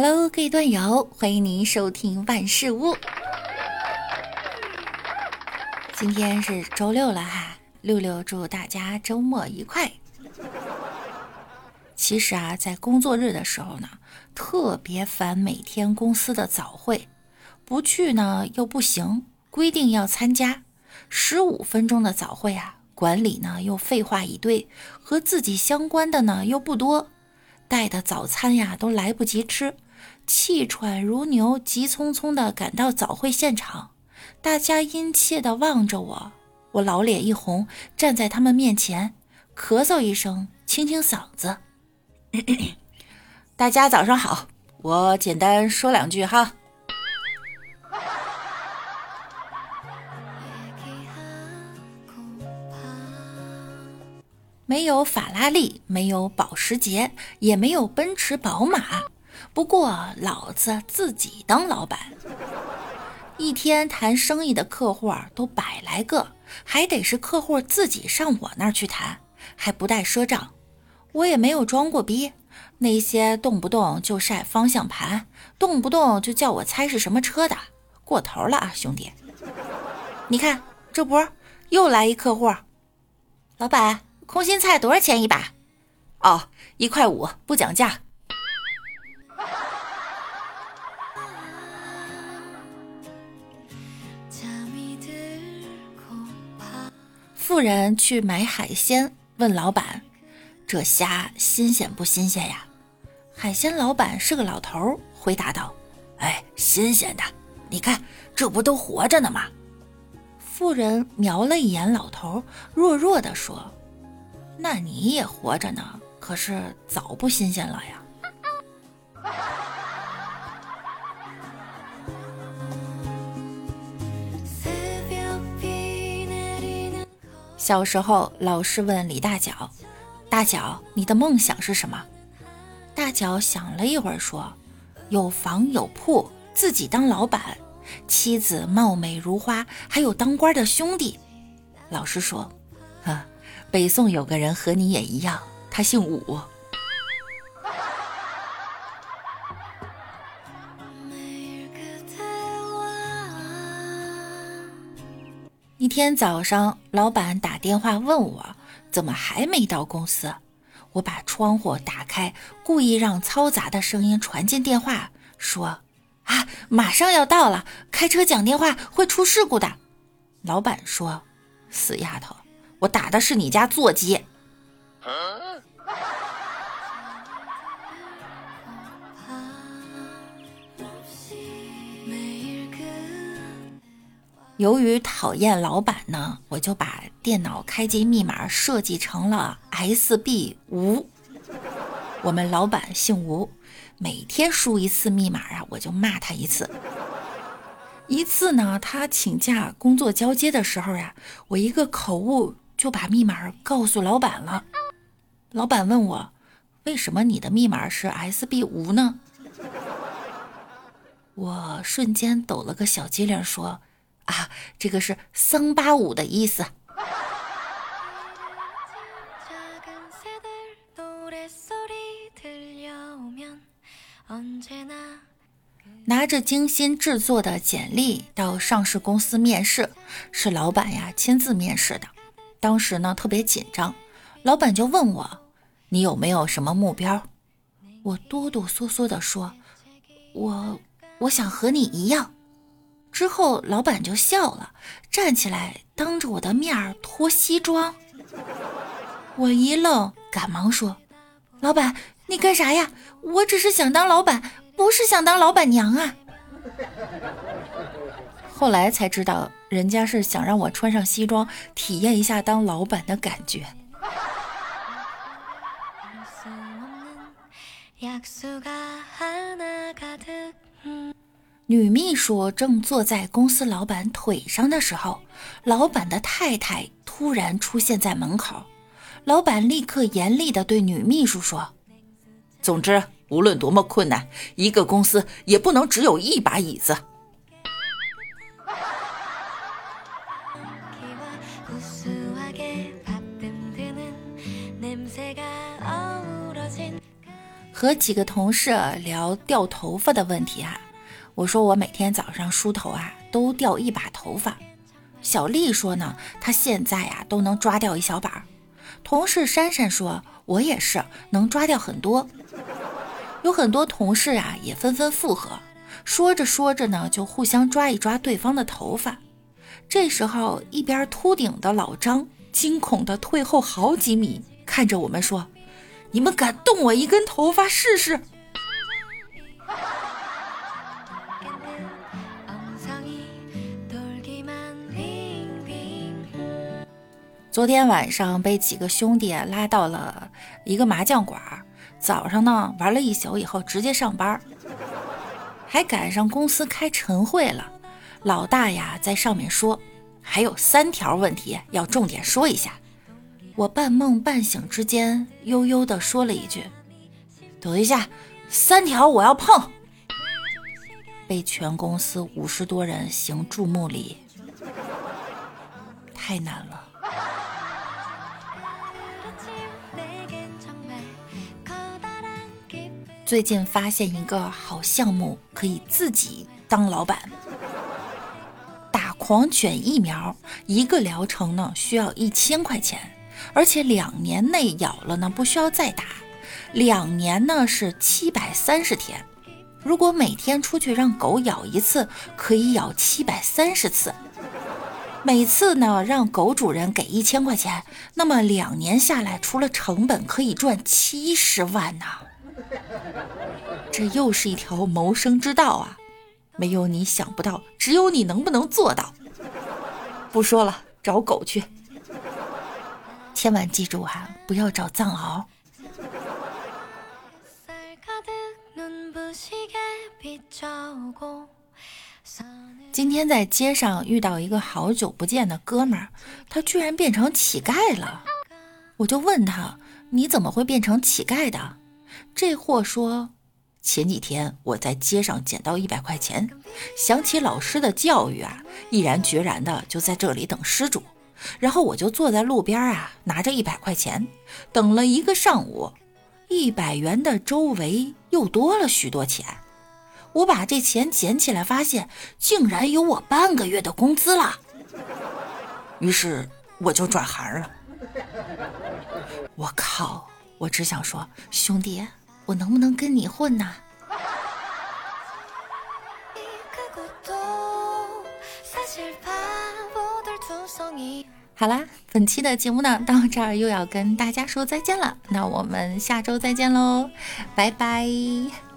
Hello，各位段友，欢迎您收听万事屋。今天是周六了哈，六六祝大家周末愉快。其实啊，在工作日的时候呢，特别烦每天公司的早会，不去呢又不行，规定要参加。十五分钟的早会啊，管理呢又废话一堆，和自己相关的呢又不多。带的早餐呀都来不及吃，气喘如牛，急匆匆地赶到早会现场。大家殷切地望着我，我老脸一红，站在他们面前，咳嗽一声，清清嗓子：“ 大家早上好，我简单说两句哈。”没有法拉利，没有保时捷，也没有奔驰、宝马。不过，老子自己当老板，一天谈生意的客户都百来个，还得是客户自己上我那儿去谈，还不带赊账。我也没有装过逼，那些动不动就晒方向盘，动不动就叫我猜是什么车的，过头了啊，兄弟！你看，这不又来一客户，老板。空心菜多少钱一把？哦，一块五，不讲价。富人去买海鲜，问老板：“这虾新鲜不新鲜呀？”海鲜老板是个老头，回答道：“哎，新鲜的，你看这不都活着呢吗？”富人瞄了一眼老头，弱弱的说。那你也活着呢，可是早不新鲜了呀。小时候，老师问李大脚：“大脚，你的梦想是什么？”大脚想了一会儿，说：“有房有铺，自己当老板，妻子貌美如花，还有当官的兄弟。”老师说：“呵。”北宋有个人和你也一样，他姓武。一天早上，老板打电话问我怎么还没到公司，我把窗户打开，故意让嘈杂的声音传进电话，说：“啊，马上要到了，开车讲电话会出事故的。”老板说：“死丫头。”我打的是你家座机。由于讨厌老板呢，我就把电脑开机密码设计成了 SB 吴。我们老板姓吴，每天输一次密码啊，我就骂他一次。一次呢，他请假工作交接的时候呀，我一个口误。就把密码告诉老板了。老板问我：“为什么你的密码是 SB 五呢？”我瞬间抖了个小机灵，说：“啊，这个是桑巴舞的意思。”拿着精心制作的简历到上市公司面试，是老板呀亲自面试的。当时呢特别紧张，老板就问我：“你有没有什么目标？”我哆哆嗦嗦地说：“我我想和你一样。”之后老板就笑了，站起来当着我的面儿脱西装。我一愣，赶忙说：“老板，你干啥呀？我只是想当老板，不是想当老板娘啊。”后来才知道，人家是想让我穿上西装，体验一下当老板的感觉。女秘书正坐在公司老板腿上的时候，老板的太太突然出现在门口。老板立刻严厉地对女秘书说：“总之，无论多么困难，一个公司也不能只有一把椅子。”和几个同事聊掉头发的问题哈。我说我每天早上梳头啊，都掉一把头发。小丽说呢，她现在呀都能抓掉一小把。同事珊珊说，我也是能抓掉很多。有很多同事啊也纷纷附和，说着说着呢，就互相抓一抓对方的头发。这时候，一边秃顶的老张惊恐地退后好几米，看着我们说：“你们敢动我一根头发试试？”昨天晚上被几个兄弟拉到了一个麻将馆，早上呢玩了一宿，以后直接上班，还赶上公司开晨会了。老大呀在上面说，还有三条问题要重点说一下。我半梦半醒之间，悠悠地说了一句：“等一下，三条我要碰。”被全公司五十多人行注目礼，太难了。最近发现一个好项目，可以自己当老板。打狂犬疫苗，一个疗程呢需要一千块钱，而且两年内咬了呢不需要再打，两年呢是七百三十天。如果每天出去让狗咬一次，可以咬七百三十次。每次呢让狗主人给一千块钱，那么两年下来，除了成本可以赚七十万呢。这又是一条谋生之道啊！没有你想不到，只有你能不能做到？不说了，找狗去。千万记住啊，不要找藏獒。今天在街上遇到一个好久不见的哥们儿，他居然变成乞丐了。我就问他：“你怎么会变成乞丐的？”这货说：“前几天我在街上捡到一百块钱，想起老师的教育啊，毅然决然的就在这里等施主。然后我就坐在路边啊，拿着一百块钱，等了一个上午，一百元的周围又多了许多钱。我把这钱捡起来，发现竟然有我半个月的工资了。于是我就转行了。我靠！”我只想说，兄弟，我能不能跟你混呢？好啦，本期的节目呢，到这儿又要跟大家说再见了。那我们下周再见喽，拜拜。